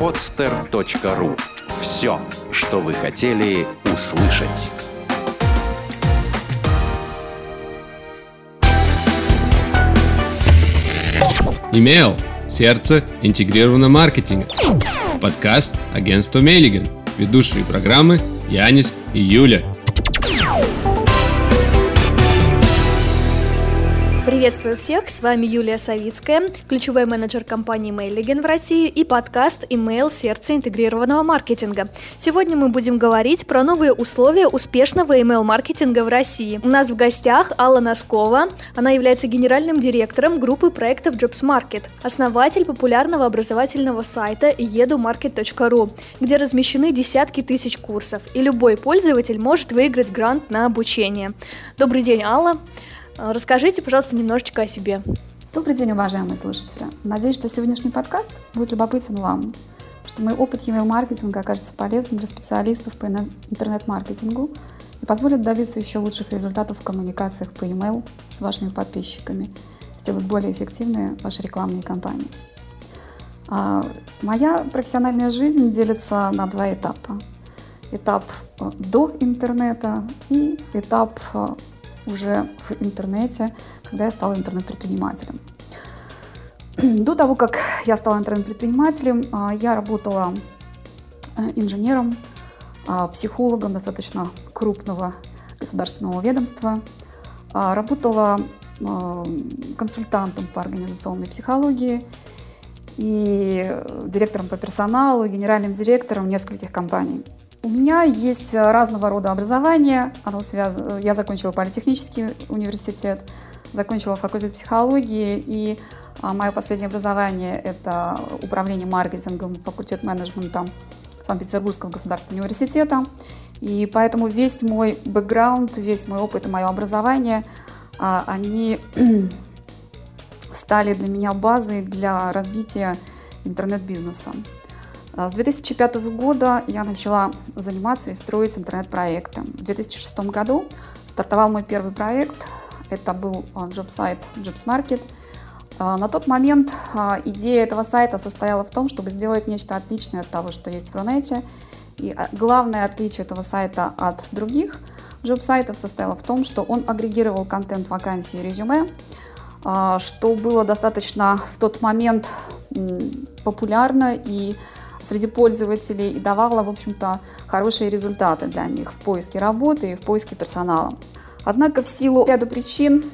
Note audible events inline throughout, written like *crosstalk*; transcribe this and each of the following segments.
podster.ru Все, что вы хотели услышать. Имейл. Сердце интегрированного маркетинга. Подкаст агентства Мейлиген. Ведущие программы Янис и Юля. Приветствую всех, с вами Юлия Савицкая, ключевой менеджер компании Mailigen в России и подкаст Email Сердце интегрированного маркетинга. Сегодня мы будем говорить про новые условия успешного email-маркетинга в России. У нас в гостях Алла Носкова, она является генеральным директором группы проектов Jobs Market, основатель популярного образовательного сайта edumarket.ru, где размещены десятки тысяч курсов, и любой пользователь может выиграть грант на обучение. Добрый день, Алла. А, расскажите, пожалуйста, немножечко о себе. Добрый день, уважаемые слушатели. Надеюсь, что сегодняшний подкаст будет любопытен вам, что мой опыт email-маркетинга окажется полезным для специалистов по интернет-маркетингу и позволит добиться еще лучших результатов в коммуникациях по email с вашими подписчиками, сделать более эффективные ваши рекламные кампании. А, моя профессиональная жизнь делится на два этапа. Этап э, до интернета и этап э, уже в интернете, когда я стала интернет-предпринимателем. *clears throat* До того, как я стала интернет-предпринимателем, а, я работала э, инженером, а, психологом достаточно крупного государственного ведомства, а, работала консультантом по организационной психологии и директором по персоналу, генеральным директором нескольких компаний. У меня есть э, разного рода образование. Оно связано... Я закончила политехнический университет, закончила факультет психологии, и а, мое последнее образование – это управление маркетингом, факультет менеджмента Санкт-Петербургского государственного университета. И поэтому весь мой бэкграунд, весь мой опыт и мое образование, а, они *clears throat* стали для меня базой для развития интернет-бизнеса. А, с 2005 года я начала заниматься и строить интернет-проекты. В 2006 году стартовал мой первый проект. Это был джоб-сайт Jobs Market. А, на тот момент а, идея этого сайта состояла в том, чтобы сделать нечто отличное от того, что есть в Рунете. И главное отличие этого сайта от других джоб-сайтов состояло в том, что он агрегировал контент вакансий и резюме, что было достаточно в тот момент популярно и среди пользователей и давала, в общем-то, хорошие результаты для них в поиске работы и в поиске персонала. Однако в силу ряда причин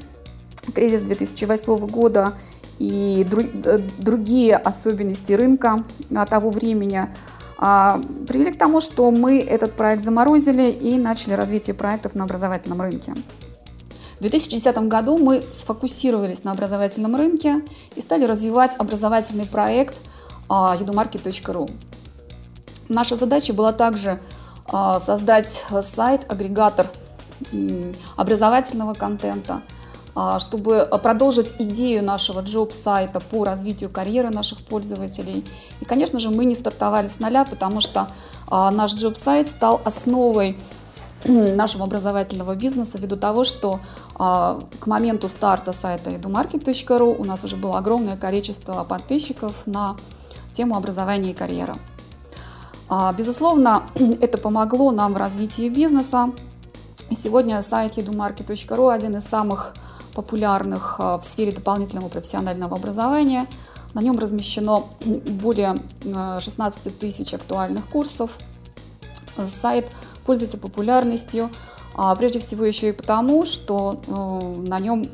кризис 2008 года и э, другие особенности рынка того времени а, привели к тому, что мы этот проект заморозили и начали развитие проектов на образовательном рынке. В 2010 году мы сфокусировались на образовательном рынке и стали развивать образовательный проект – edumarket.ru. Наша задача была также а, создать сайт, агрегатор образовательного контента, а, чтобы продолжить идею нашего джоб-сайта по развитию карьеры наших пользователей. И, конечно же, мы не стартовали с нуля, потому что а, наш джоб-сайт стал основой *clears throat* нашего образовательного бизнеса ввиду того, что а, к моменту старта сайта edumarket.ru у нас уже было огромное количество подписчиков на тему образования и карьера. А, безусловно, *clears throat* это помогло нам в развитии бизнеса. Сегодня сайт edumarket.ru один из самых популярных а, в сфере дополнительного профессионального образования. На нем размещено *clears throat* более 16 а, тысяч актуальных курсов. Сайт пользуется популярностью, прежде всего еще и потому, что на нем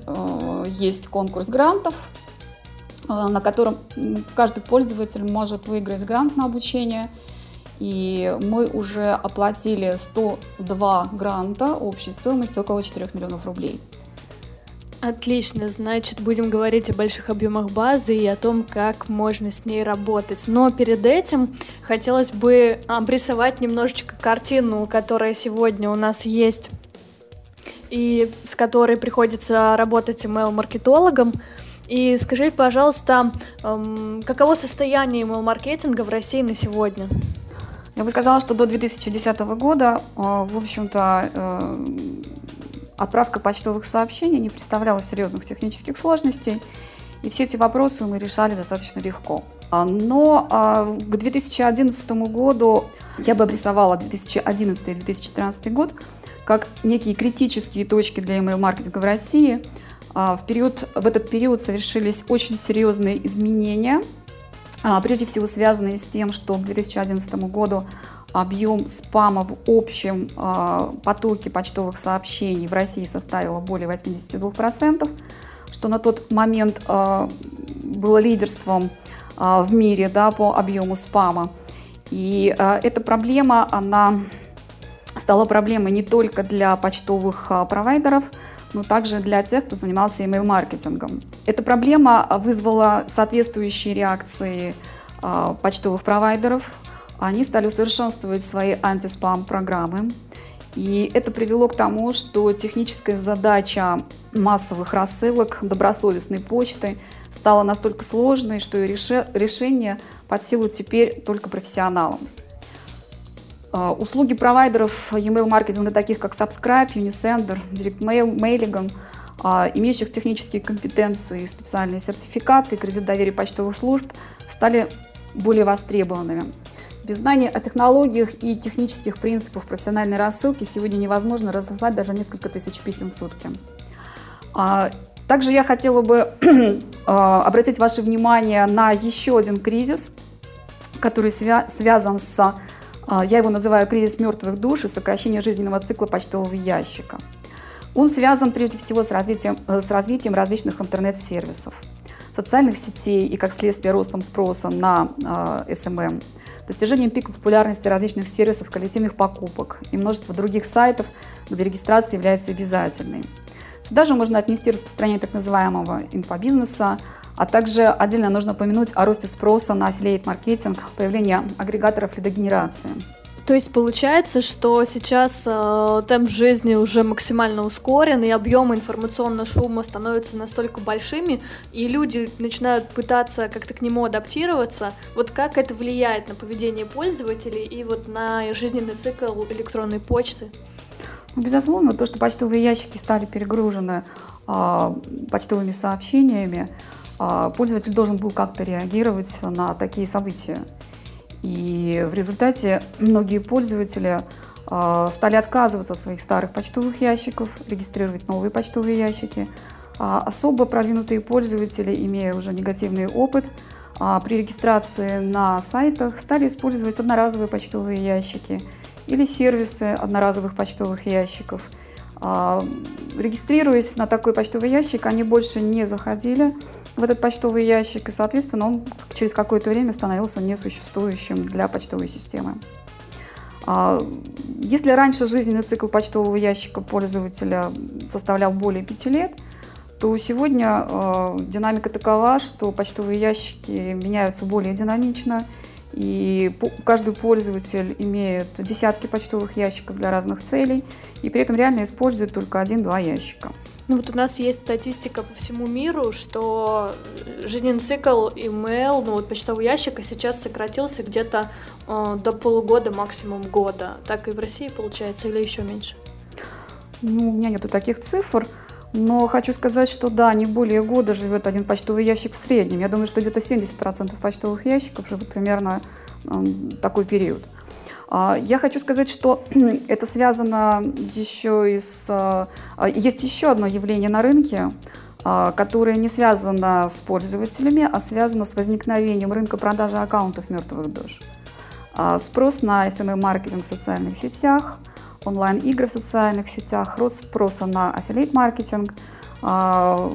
есть конкурс грантов, Э, на котором каждый пользователь может выиграть грант на обучение. И мы уже оплатили 102 гранта общей стоимостью около 4 миллионов рублей. Отлично, значит, будем говорить о больших объемах базы и о том, как можно с ней работать. Но перед этим хотелось бы обрисовать немножечко картину, которая сегодня у нас есть и с которой приходится работать email-маркетологом. И скажи, пожалуйста, эм, каково состояние email-маркетинга в России на сегодня? Я бы сказала, что до 2010 года, э, в общем-то, э, отправка почтовых сообщений не представляла серьезных технических сложностей, и все эти вопросы мы решали достаточно легко. А, но а, к 2011 году я бы обрисовала 2011-2013 год как некие критические точки для email-маркетинга в России. А, в, период, в этот период совершились очень серьезные изменения, прежде всего связанные с тем, что к 2011 году объем спама в общем потоке почтовых сообщений в России составил более 82%, что на тот момент было лидерством а, в мире да, по объему спама. И а, эта проблема, она стала проблемой не только для почтовых а, провайдеров, но также для тех, кто занимался email-маркетингом. Эта проблема вызвала соответствующие реакции почтовых провайдеров. Они стали усовершенствовать свои антиспам-программы. И это привело к тому, что техническая задача массовых рассылок добросовестной почты – стала настолько сложной, что и решение под силу теперь только профессионалам. А, услуги провайдеров e-mail маркетинга, таких как Subscribe, Unisender, DirectMail, Mailigam, а, имеющих технические компетенции, специальные сертификаты, кредит доверия почтовых служб, стали более востребованными. Без знания о технологиях и технических принципах профессиональной рассылки сегодня невозможно разослать даже несколько тысяч писем в сутки. А, также я хотела бы *clears throat* обратить ваше внимание на еще один кризис, который свя- связан с, я его называю кризис мертвых душ и сокращение жизненного цикла почтового ящика. Он связан прежде всего с развитием, э, с развитием различных интернет-сервисов, социальных сетей и, как следствие, ростом спроса на э, SMM, достижением пика популярности различных сервисов коллективных покупок и множество других сайтов, где регистрация является обязательной. Сюда же можно отнести распространение так называемого инфобизнеса, а также отдельно нужно упомянуть о росте спроса на аффилиейт-маркетинг, появление агрегаторов лидогенерации. То есть получается, что сейчас э, темп жизни уже максимально ускорен, и объемы информационного шума становятся настолько большими, и люди начинают пытаться как-то к нему адаптироваться. Вот как это влияет на поведение пользователей и вот на жизненный цикл электронной почты? Ну, безусловно, то, что почтовые ящики стали перегружены а, почтовыми сообщениями, пользователь должен был как-то реагировать на такие события. И в результате многие пользователи а, стали отказываться от своих старых почтовых ящиков, регистрировать новые почтовые ящики. А, особо продвинутые пользователи, имея уже негативный опыт, а, при регистрации на сайтах стали использовать одноразовые почтовые ящики – или сервисы одноразовых почтовых ящиков. А, регистрируясь на такой почтовый ящик, они больше не заходили в этот почтовый ящик, и, соответственно, он через какое-то время становился несуществующим для почтовой системы. А, если раньше жизненный цикл почтового ящика пользователя составлял более 5 лет, то сегодня э, динамика такова, что почтовые ящики меняются более динамично, и каждый пользователь имеет десятки почтовых ящиков для разных целей, и при этом реально использует только один-два ящика. Ну вот у нас есть статистика по всему миру, что жизненный цикл email, ну вот почтового ящика сейчас сократился где-то э, до полугода, максимум года. Так и в России получается или еще меньше? Ну, у меня нету таких цифр. Но хочу сказать, что да, не более года живет один почтовый ящик в среднем. Я думаю, что где-то 70% почтовых ящиков живут примерно э, такой период. А, я хочу сказать, что *clears throat* это связано еще и с... А, есть еще одно явление на рынке, а, которое не связано с пользователями, а связано с возникновением рынка продажи аккаунтов мертвых душ. Спрос на SMM-маркетинг в социальных сетях – онлайн-игры в социальных сетях, рост спроса на аффилейт-маркетинг, а,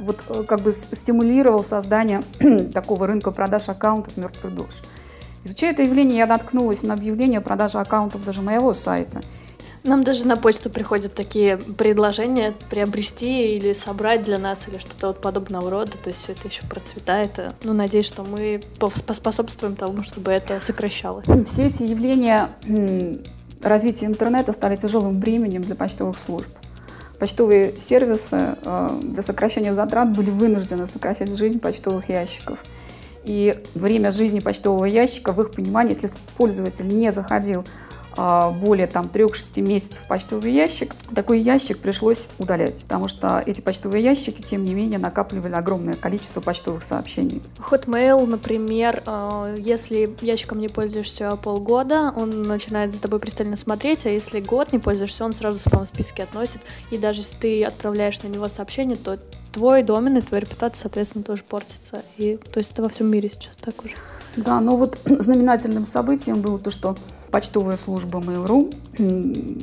вот как бы стимулировал создание *clears throat* такого рынка продаж аккаунтов мертвых душ. Изучая это явление, я наткнулась на объявление о продаже аккаунтов даже моего сайта. Нам даже на почту приходят такие предложения приобрести или собрать для нас, или что-то вот подобного рода. То есть все это еще процветает. Ну, надеюсь, что мы поспособствуем тому, чтобы это сокращалось. Все эти явления развития интернета стали тяжелым бременем для почтовых служб. Почтовые сервисы э, для сокращения затрат были вынуждены сокращать жизнь почтовых ящиков. И время жизни почтового ящика, в их понимании, если пользователь не заходил более там 3-6 месяцев почтовый ящик, такой ящик пришлось удалять, потому что эти почтовые ящики, тем не менее, накапливали огромное количество почтовых сообщений. Hotmail, например, а, если ящиком не пользуешься полгода, он начинает за тобой пристально смотреть, а если год не пользуешься, он сразу в спам-списки относит, и даже если ты отправляешь на него сообщение, то твой домен и твоя репутация, соответственно, тоже портится. И то есть это во всем мире сейчас так уже. Да, но вот *clears throat* знаменательным событием было то, что почтовая служба Mail.ru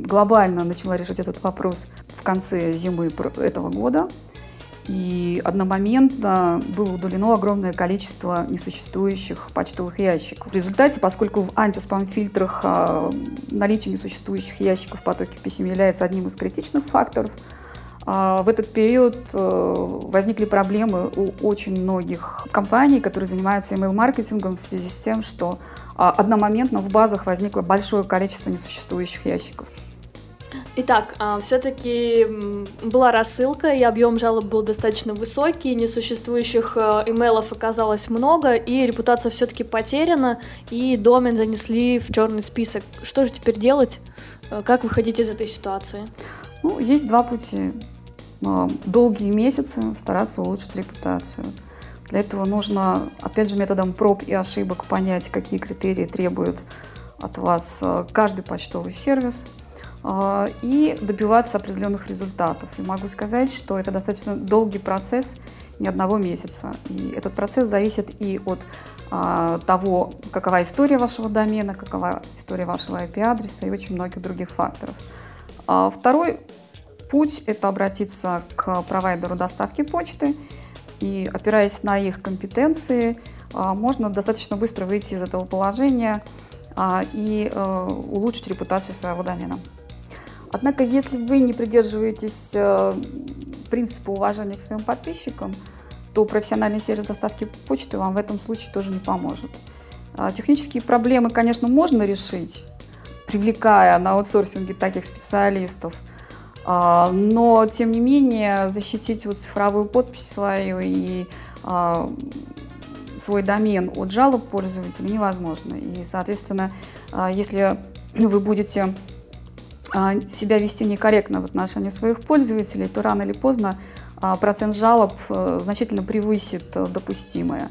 глобально начала решать этот вопрос в конце зимы этого года. И одномоментно было удалено огромное количество несуществующих почтовых ящиков. В результате, поскольку в антиспам-фильтрах а, наличие несуществующих ящиков в потоке писем является одним из критичных факторов, а, в этот период э, возникли проблемы у очень многих компаний, которые занимаются email-маркетингом в связи с тем, что одномоментно в базах возникло большое количество несуществующих ящиков. Итак, а, все-таки была рассылка, и объем жалоб был достаточно высокий, несуществующих э, имейлов оказалось много, и репутация все-таки потеряна, и домен занесли в черный список. Что же теперь делать? Как выходить из этой ситуации? Ну, есть два пути. А, долгие месяцы стараться улучшить репутацию. Для этого нужно, опять же, методом проб и ошибок понять, какие критерии требует от вас а, каждый почтовый сервис а, и добиваться определенных результатов. И могу сказать, что это достаточно долгий процесс, не одного месяца. И этот процесс зависит и от того, какова история вашего домена, какова история вашего IP-адреса и очень многих других факторов. Второй путь – это обратиться к провайдеру доставки почты, и опираясь на их компетенции, а, можно достаточно быстро выйти из этого положения а, и э, улучшить репутацию своего домена. Однако, если вы не придерживаетесь э, принципа уважения к своим подписчикам, то профессиональный сервис доставки почты вам в этом случае тоже не поможет. А, технические проблемы, конечно, можно решить, привлекая на аутсорсинге таких специалистов – но, тем не менее, защитить вот цифровую подпись свою и а, свой домен от жалоб пользователя невозможно. И, соответственно, а, если вы будете себя вести некорректно в отношении своих пользователей, то рано или поздно процент жалоб э, значительно превысит э, допустимое.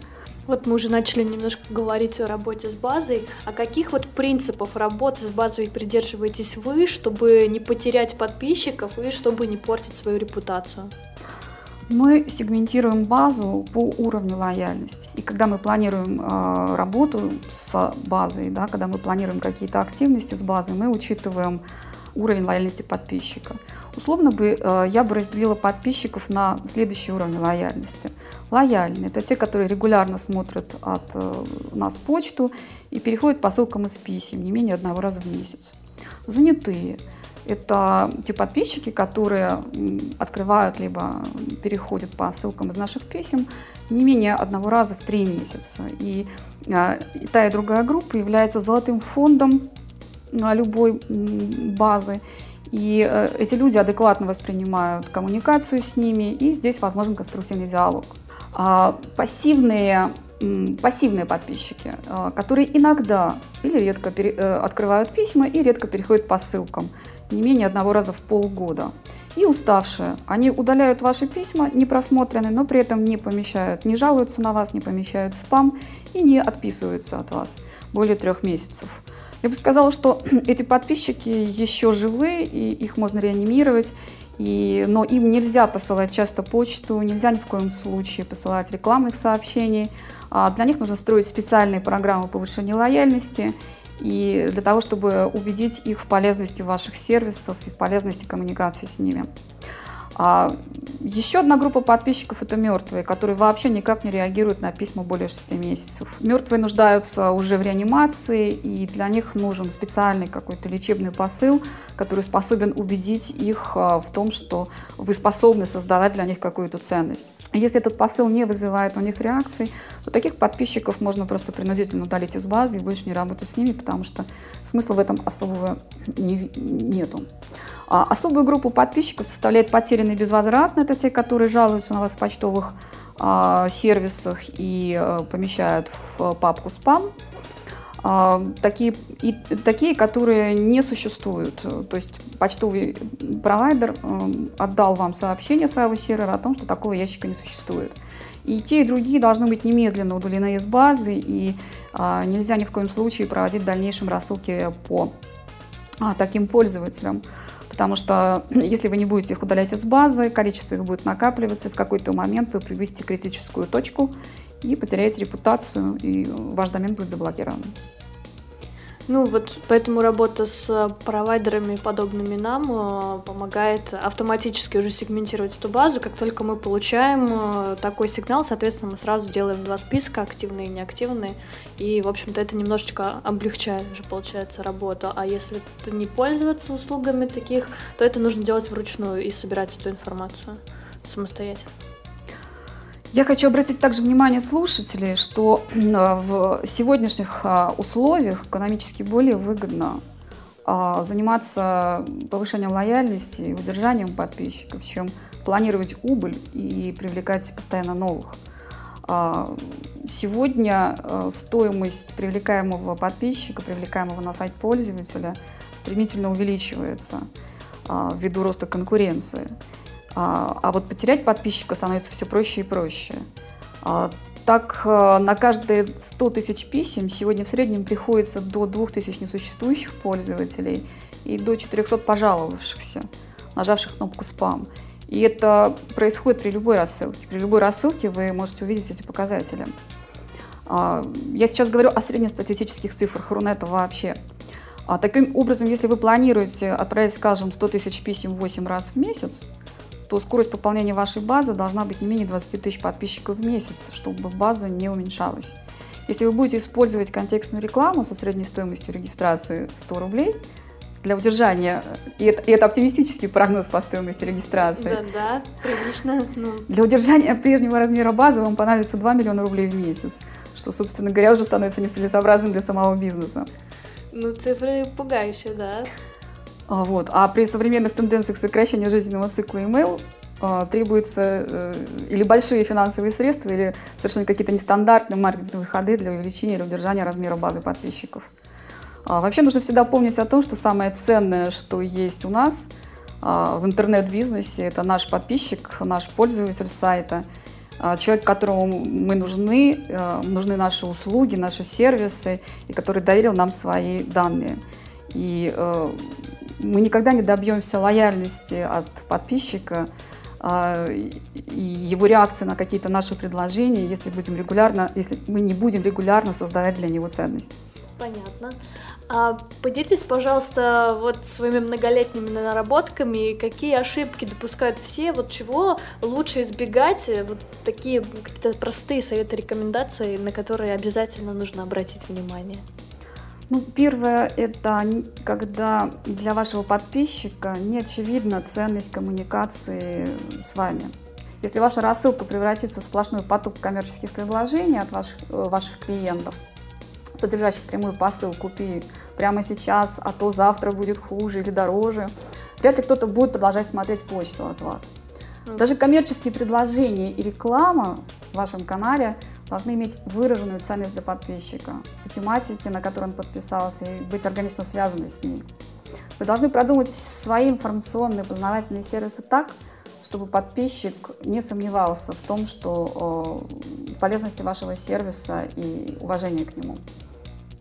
Вот мы уже начали немножко говорить о работе с базой. А каких вот принципов работы с базой придерживаетесь вы, чтобы не потерять подписчиков и чтобы не портить свою репутацию? Мы сегментируем базу по уровню лояльности. И когда мы планируем э, работу с базой, да, когда мы планируем какие-то активности с базой, мы учитываем уровень лояльности подписчика. Условно бы э, я бы разделила подписчиков на следующий уровень лояльности – Лояльные – это те, которые регулярно смотрят от э, нас почту и переходят по ссылкам из писем не менее одного раза в месяц. Занятые – это те подписчики, которые открывают либо переходят по ссылкам из наших писем не менее одного раза в три месяца. И, а, и та и другая группа является золотым фондом а, любой базы. И э, эти люди адекватно воспринимают коммуникацию с ними, и здесь возможен конструктивный диалог. А, пассивные пассивные подписчики, а, которые иногда или редко э, открывают письма и редко переходят по ссылкам, не менее одного раза в полгода. И уставшие. Они удаляют ваши письма, не просмотренные, но при этом не помещают, не жалуются на вас, не помещают спам и не отписываются от вас более трех месяцев. Я бы сказала, что *clears throat* эти подписчики еще живы, и их можно реанимировать, и, но им нельзя посылать часто почту, нельзя ни в коем случае посылать рекламных сообщений. А для них нужно строить специальные программы повышения лояльности и для того, чтобы убедить их в полезности ваших сервисов и в полезности коммуникации с ними. А еще одна группа подписчиков – это мертвые, которые вообще никак не реагируют на письма более 6 месяцев. Мертвые нуждаются уже в реанимации, и для них нужен специальный какой-то лечебный посыл, который способен убедить их а, в том, что вы способны создавать для них какую-то ценность. Если этот посыл не вызывает у них реакции, то таких подписчиков можно просто принудительно удалить из базы и больше не работать с ними, потому что смысла в этом особого не, нету. А особую группу подписчиков составляет потерянные безвозвратно. Это те, которые жалуются на вас в почтовых а, сервисах и а, помещают в папку спам. а, такие, и такие, которые не существуют. То есть почтовый провайдер э, отдал вам сообщение своего сервера о том, что такого ящика не существует. И те, и другие должны быть немедленно удалены из базы, и а, нельзя ни в коем случае проводить в дальнейшем рассылки по а, таким пользователям. Потому что *clears throat* если вы не будете их удалять из базы, количество их будет накапливаться, и в какой-то момент вы приведете критическую точку, и потеряете репутацию, и ваш домен будет заблокирован. Ну вот поэтому работа с провайдерами, подобными нам, э, помогает автоматически уже сегментировать эту базу. Как только мы получаем э, такой сигнал, соответственно, мы сразу делаем два списка, активные и неактивные. И, в общем-то, это немножечко облегчает уже, получается, работу. А если не пользоваться услугами таких, то это нужно делать вручную и собирать эту информацию самостоятельно. Я хочу обратить также внимание слушателей, что в сегодняшних а, условиях экономически более выгодно а, заниматься повышением лояльности и удержанием подписчиков, чем планировать убыль и привлекать постоянно новых. А, сегодня стоимость привлекаемого подписчика, привлекаемого на сайт пользователя стремительно увеличивается ввиду роста конкуренции. А, а вот потерять подписчика становится все проще и проще. А, так, э, на каждые 100 тысяч писем сегодня в среднем приходится до 2000 несуществующих пользователей и до 400 пожаловавшихся, нажавших кнопку «Спам». И это происходит при любой рассылке. При любой рассылке вы можете увидеть эти показатели. А, я сейчас говорю о среднестатистических цифрах Рунета вообще. Таким образом, если вы планируете отправить, скажем, 100 тысяч писем 8 раз в месяц, то скорость пополнения вашей базы должна быть не менее 20 тысяч подписчиков в месяц, чтобы база не уменьшалась. Если вы будете использовать контекстную рекламу со средней стоимостью регистрации 100 рублей, для удержания, и это, и это оптимистический прогноз по стоимости регистрации. Да, да, прилично. Ну. Для удержания прежнего размера базы вам понадобится 2 миллиона рублей в месяц, что, собственно говоря, уже становится нецелесообразным для самого бизнеса. Ну, цифры пугающие, да. А, вот. А при современных тенденциях сокращения жизненного цикла email а, требуются э, или большие финансовые средства, или совершенно какие-то нестандартные маркетинговые ходы для увеличения или удержания размера базы подписчиков. А, вообще нужно всегда помнить о том, что самое ценное, что есть у нас в интернет-бизнесе, это наш подписчик, наш пользователь сайта, человек, которому мы нужны, э, нужны наши услуги, наши сервисы, и который доверил нам свои данные. И э, мы никогда не добьемся лояльности от подписчика а, и его реакции на какие-то наши предложения, если будем регулярно, если мы не будем регулярно создавать для него ценность. Понятно. А поделитесь, пожалуйста, вот своими многолетними наработками, какие ошибки допускают все, вот чего лучше избегать, вот такие какие-то простые советы, рекомендации, на которые обязательно нужно обратить внимание. Ну, первое – это когда для вашего подписчика не очевидна ценность коммуникации с вами. Если ваша рассылка превратится в сплошной поток коммерческих предложений от ваших, э, ваших клиентов, содержащих прямую посыл «купи прямо сейчас, а то завтра будет хуже или дороже», вряд ли кто-то будет продолжать смотреть почту от вас. Даже коммерческие предложения и реклама в вашем канале должны иметь выраженную ценность для подписчика, по тематике, на которой он подписался, и быть органично связаны с ней. Вы должны продумать свои информационные познавательные сервисы так, чтобы подписчик не сомневался в том, что в полезности вашего сервиса и уважении к нему.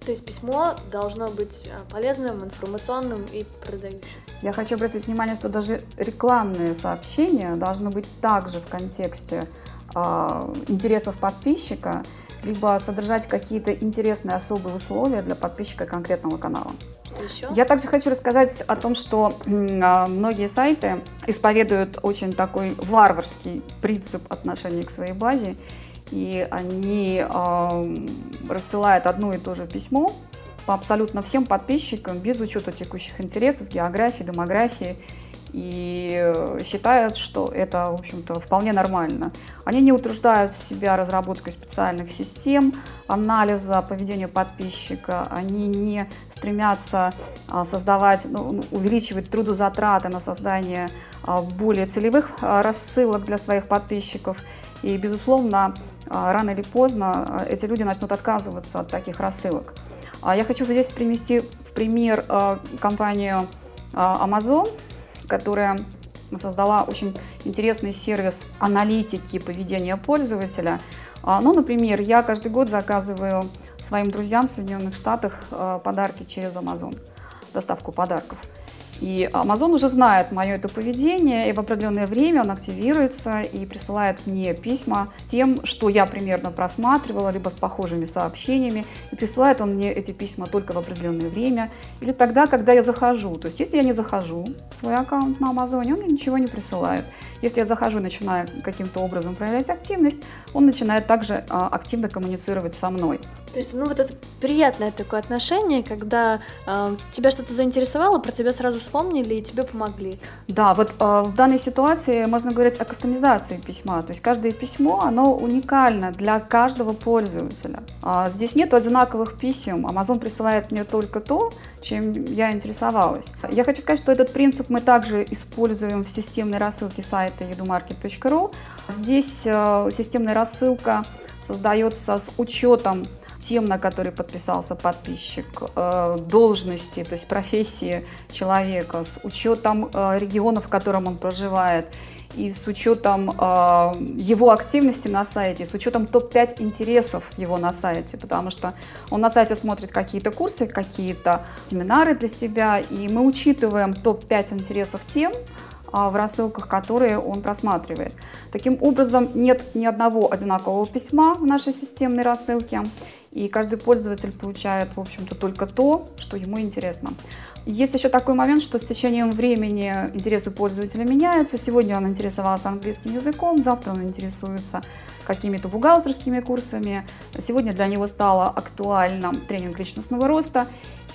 То есть письмо должно быть э, полезным, информационным и продающим. Я хочу обратить внимание, что даже рекламные сообщения должны быть также в контексте э, интересов подписчика, либо содержать какие-то интересные особые условия для подписчика конкретного канала. Еще? Я также хочу рассказать о том, что а, многие сайты исповедуют очень такой варварский принцип отношения к своей базе, и они э, рассылают одно и то же письмо по абсолютно всем подписчикам без учета текущих интересов, географии, демографии и э, считают, что это, в общем-то, вполне нормально. Они не утруждают себя разработкой специальных систем анализа поведения подписчика, они не стремятся а, создавать, ну, ну, увеличивать трудозатраты на создание а, более целевых а, рассылок для своих подписчиков. И, безусловно, рано или поздно эти люди начнут отказываться от таких рассылок. Я хочу здесь привести в пример компанию Amazon, которая создала очень интересный сервис аналитики поведения пользователя. А, ну, например, я каждый год заказываю своим друзьям в Соединенных Штатах э, подарки через Amazon, доставку подарков. И Amazon уже знает мое это поведение, и в определенное время он активируется и присылает мне письма с тем, что я примерно просматривала, либо с похожими сообщениями. И присылает он мне эти письма только в определенное время или тогда, когда я захожу. То есть если я не захожу в свой аккаунт на Amazon, он мне ничего не присылает. Если я захожу и начинаю каким-то образом проявлять активность, он начинает также а, активно коммуницировать со мной. То есть, ну вот это приятное такое отношение, когда э, тебя что-то заинтересовало, про тебя сразу вспомнили и тебе помогли. Да, вот э, в данной ситуации можно говорить о кастомизации письма. То есть каждое письмо, оно уникально для каждого пользователя. А здесь нет одинаковых писем. Amazon присылает мне только то, чем я интересовалась. Я хочу сказать, что этот принцип мы также используем в системной рассылке сайта edumarket.ru. Здесь э, системная рассылка создается с учетом тем, на которые подписался подписчик, э, должности, то есть профессии человека, с учетом э, региона, в котором он проживает, и с учетом э, его активности на сайте, с учетом топ-5 интересов его на сайте, потому что он на сайте смотрит какие-то курсы, какие-то семинары для себя, и мы учитываем топ-5 интересов тем, в рассылках, которые он просматривает. Таким образом, нет ни одного одинакового письма в нашей системной рассылке и каждый пользователь получает, в общем-то, только то, что ему интересно. Есть еще такой момент, что с течением времени интересы пользователя меняются. Сегодня он интересовался английским языком, завтра он интересуется какими-то бухгалтерскими курсами. Сегодня для него стало актуально тренинг личностного роста.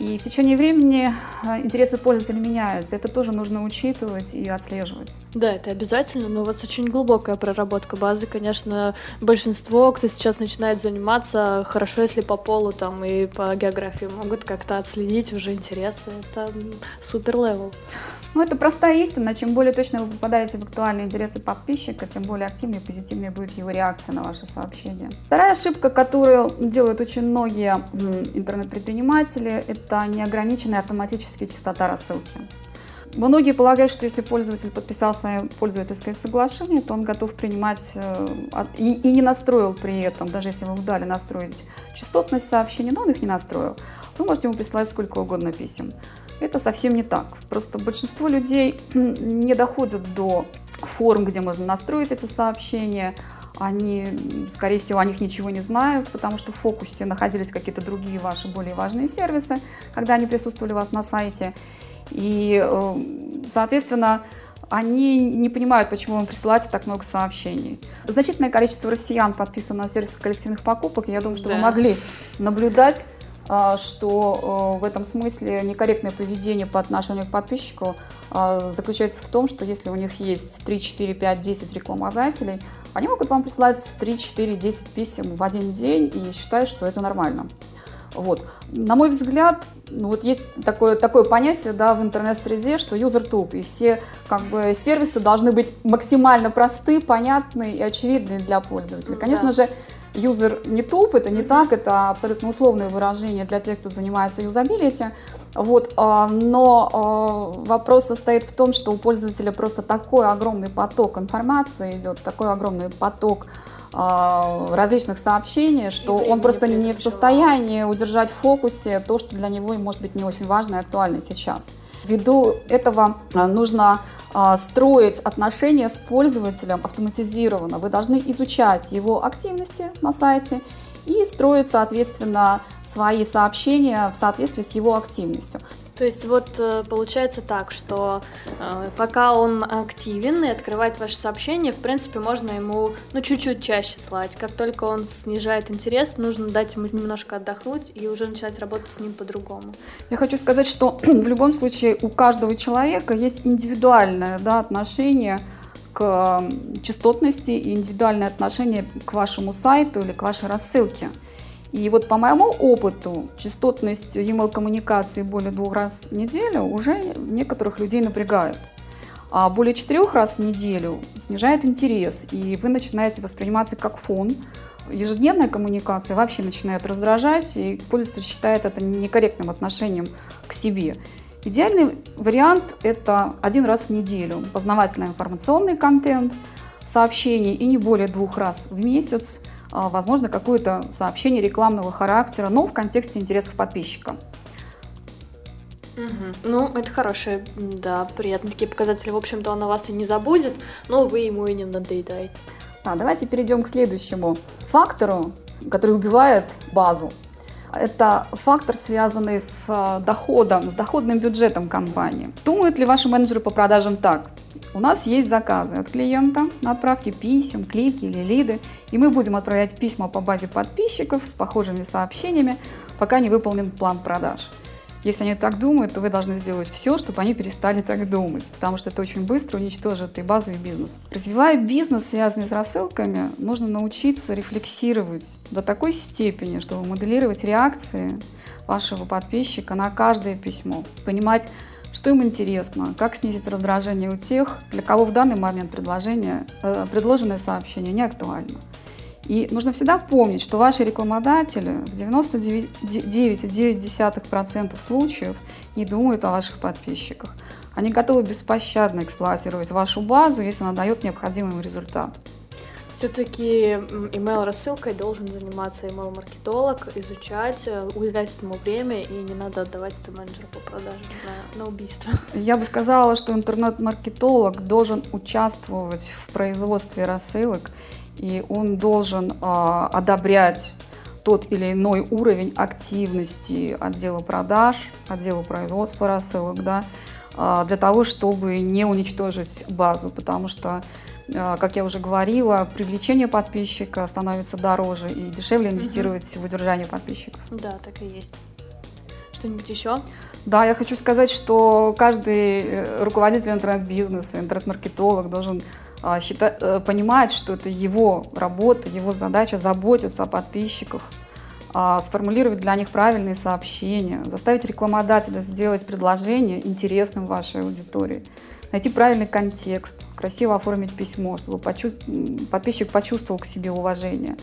И в течение времени э, интересы пользователя меняются. Это тоже нужно учитывать и отслеживать. Да, это обязательно, но у вас очень глубокая проработка базы. Конечно, большинство, кто сейчас начинает заниматься, хорошо, если по полу там и по географии могут как-то отследить уже интересы. Это супер level. Ну, это простая истина. Чем более точно вы попадаете в актуальные интересы подписчика, тем более активнее и позитивнее будет его реакция на ваши сообщения. Вторая ошибка, которую делают очень многие интернет-предприниматели, это неограниченная автоматическая частота рассылки. Многие полагают, что если пользователь подписал свое пользовательское соглашение, то он готов принимать э, и, и не настроил при этом, даже если вы дали настроить частотность сообщений, но он их не настроил, вы можете ему присылать сколько угодно писем. Это совсем не так. Просто большинство людей *clears throat* не доходят до форм, где можно настроить эти сообщения. Они, скорее всего, о них ничего не знают, потому что в фокусе находились какие-то другие ваши более важные сервисы, когда они присутствовали у вас на сайте. И, э, соответственно, они не понимают, почему вам присылаете так много сообщений. Значительное количество россиян подписано на сервисы коллективных покупок. И я думаю, что да. вы могли наблюдать что э, в этом смысле некорректное поведение по отношению к подписчику а, заключается в том, что если у них есть 3, 4, 5, 10 рекламодателей, они могут вам присылать 3, 4, 10 писем в один день и считают, что это нормально. Вот. На мой взгляд, ну, вот есть такое, такое понятие да, в интернет-среде, что юзер туп, и все как бы, сервисы должны быть максимально просты, понятны и очевидны для пользователя. Конечно да. же, юзер не туп, это не так, это абсолютно условное выражение для тех, кто занимается юзабилити. Вот, а, но а, вопрос состоит в том, что у пользователя просто такой огромный поток информации идет, такой огромный поток а, различных сообщений, что он просто не в состоянии удержать в фокусе то, что для него может быть не очень важно и актуально сейчас. Ввиду этого нужно а, строить отношения с пользователем автоматизированно. Вы должны изучать его активности на сайте и строить, соответственно, свои сообщения в соответствии с его активностью. То есть вот э, получается так, что э, пока он активен и открывает ваши сообщения, в принципе, можно ему ну чуть-чуть чаще слать. Как только он снижает интерес, нужно дать ему немножко отдохнуть и уже начинать работать с ним по-другому. Я хочу сказать, что *clears throat* в любом случае у каждого человека есть индивидуальное да, отношение к частотности и индивидуальное отношение к вашему сайту или к вашей рассылке. И вот по моему опыту частотность e-mail коммуникации более двух раз в неделю уже некоторых людей напрягает. А более четырех раз в неделю снижает интерес, и вы начинаете восприниматься как фон ежедневная коммуникация вообще начинает раздражать, и пользователь считает это некорректным отношением к себе. Идеальный вариант – это один раз в неделю. Познавательный информационный контент, сообщений и не более двух раз в месяц. А, возможно, какое-то сообщение рекламного характера, но в контексте интересов подписчика. Угу. Ну, это хорошие, да, приятные такие показатели. В общем-то, он о вас и не забудет, но вы ему и не надоедаете. А, давайте перейдем к следующему фактору, который убивает базу. Это фактор, связанный с а, доходом, с доходным бюджетом компании. Думают ли ваши менеджеры по продажам так? У нас есть заказы от клиента на отправки писем, клики или лиды, и мы будем отправлять письма по базе подписчиков с похожими сообщениями, пока не выполнен план продаж. Если они так думают, то вы должны сделать все, чтобы они перестали так думать, потому что это очень быстро уничтожит и базу, и бизнес. Развивая бизнес, связанный с рассылками, нужно научиться рефлексировать до такой степени, чтобы моделировать реакции вашего подписчика на каждое письмо, понимать, что им интересно, как снизить раздражение у тех, для кого в данный момент предложение, э, предложенное сообщение не актуально. И нужно всегда помнить, что ваши рекламодатели в 99,9% случаев не думают о ваших подписчиках. Они готовы беспощадно эксплуатировать вашу базу, если она дает необходимый результат. Все-таки email-рассылкой должен заниматься email-маркетолог, изучать, э, уделять этому время, и не надо отдавать это менеджеру по продажам на, на убийство. Я бы сказала, что интернет-маркетолог должен участвовать в производстве рассылок и он должен а, одобрять тот или иной уровень активности отдела продаж, отдела производства рассылок, да, а, для того, чтобы не уничтожить базу, потому что, как я уже говорила, привлечение подписчика становится дороже и дешевле инвестировать mm-hmm. в удержание подписчиков. Да, так и есть. Что-нибудь еще? Да, я хочу сказать, что каждый э, руководитель интернет-бизнеса, интернет-маркетолог должен а, считать, э, понимать, что это его работа, его задача заботиться о подписчиках, а, сформулировать для них правильные сообщения, заставить рекламодателя сделать предложение интересным вашей аудитории, найти правильный контекст, красиво оформить письмо, чтобы подписчик почувствовал к себе уважение.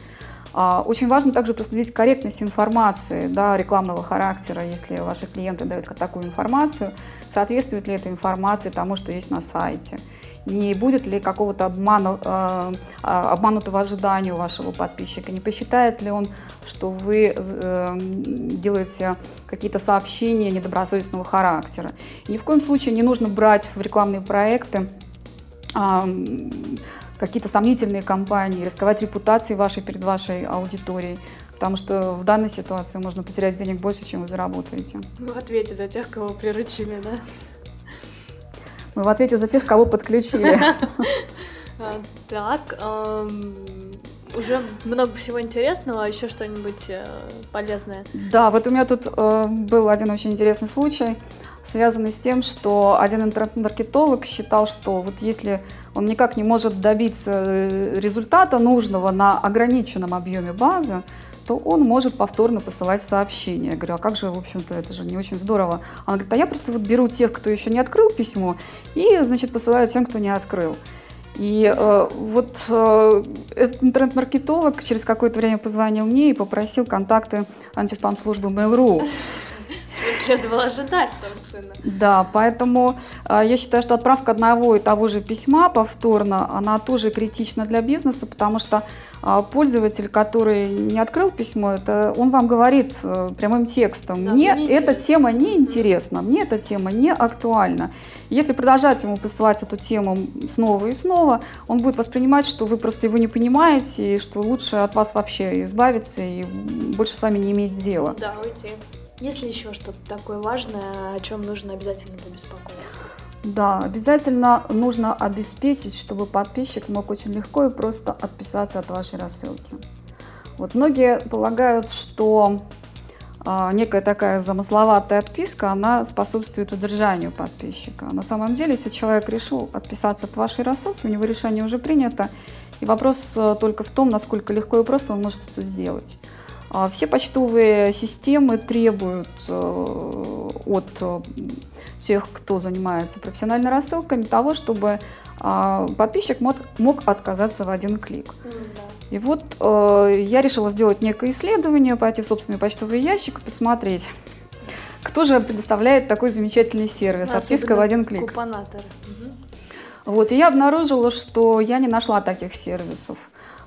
А, очень важно также проследить корректность информации да, рекламного характера, если ваши клиенты дают такую информацию, соответствует ли эта информация тому, что есть на сайте – не будет ли какого-то обмана, э, а, обманутого ожидания у вашего подписчика, не посчитает ли он, что вы э, делаете какие-то сообщения недобросовестного характера. И ни в коем случае не нужно брать в рекламные проекты какие-то сомнительные компании, рисковать репутацией вашей перед вашей аудиторией. Потому что в данной ситуации можно потерять денег больше, чем вы заработаете. Вы в ответе за тех, кого приручили, да? Мы в ответе за тех, кого подключили. *laughs* А, так, уже много всего интересного, а еще что-нибудь э, полезное? Да, вот у меня тут э, был один очень интересный случай, связанный с тем, что один интернет-маркетолог считал, что вот если он никак не может добиться э, результата нужного на ограниченном объеме базы, то он может повторно посылать сообщения. Я говорю, а как же, в общем-то, это же не очень здорово. Она говорит, а я просто вот беру тех, кто еще не открыл письмо, и, значит, посылаю тем, кто не открыл. И э, вот э, этот интернет-маркетолог через какое-то время позвонил мне и попросил контакты антиспам-службы Mail.ru. Чего следовало ожидать, собственно. Да, поэтому э, я считаю, что отправка одного и того же письма повторно, она тоже критична для бизнеса, потому что э, пользователь, который не открыл письмо, это он вам говорит э, прямым текстом, да, мне, мне эта тема не интересна, мне эта тема не актуальна. Если продолжать ему посылать эту тему снова и снова, он будет воспринимать, что вы просто его не понимаете, и что лучше от вас вообще избавиться и больше с вами не иметь дела. Да, уйти. Есть ли еще что-то такое важное, о чем нужно обязательно побеспокоиться? Да, обязательно нужно обеспечить, чтобы подписчик мог очень легко и просто отписаться от вашей рассылки. Вот многие полагают, что а, некая такая замысловатая отписка, она способствует удержанию подписчика. На самом деле, если человек решил отписаться от вашей рассылки, у него решение уже принято, и вопрос э, только в том, насколько легко и просто он может это сделать. А, все почтовые системы требуют э, от э, тех, кто занимается профессиональной рассылками, того, чтобы а, подписчик мог, отказаться в один клик. И вот э, я решила сделать некое исследование, пойти в собственный почтовый ящик и посмотреть, кто же предоставляет такой замечательный сервис, отписка в один клик. Купонатор. Вот, и я обнаружила, что я не нашла таких сервисов.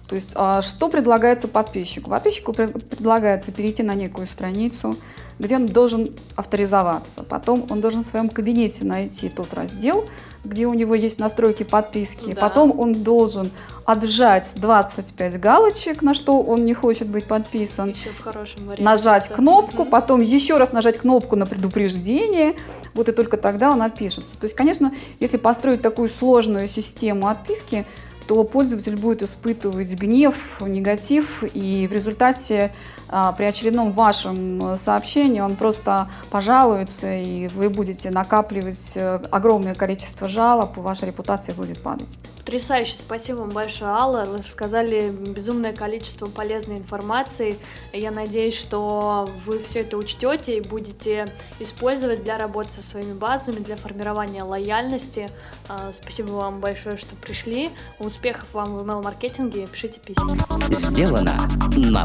То есть, а, что предлагается подписчику? Подписчику предлагается перейти на некую страницу, где он должен авторизоваться. Потом он должен в своем кабинете найти тот раздел, где у него есть настройки подписки. Да. Потом он должен отжать 25 галочек, на что он не хочет быть подписан. Еще в хорошем варианте. Нажать кнопку, потом еще раз нажать кнопку на предупреждение. Вот и только тогда он отпишется. То есть, конечно, если построить такую сложную систему отписки, то пользователь будет испытывать гнев, негатив, и в результате при очередном вашем сообщении он просто пожалуется, и вы будете накапливать э, огромное количество жалоб, и ваша репутация будет падать. Потрясающе, спасибо вам большое, Алла. Вы рассказали безумное количество полезной информации. Я надеюсь, что вы все это учтете и будете использовать для работы со своими базами, для формирования лояльности. А, спасибо вам большое, что пришли. Успехов вам в email-маркетинге. Пишите письма. Сделано на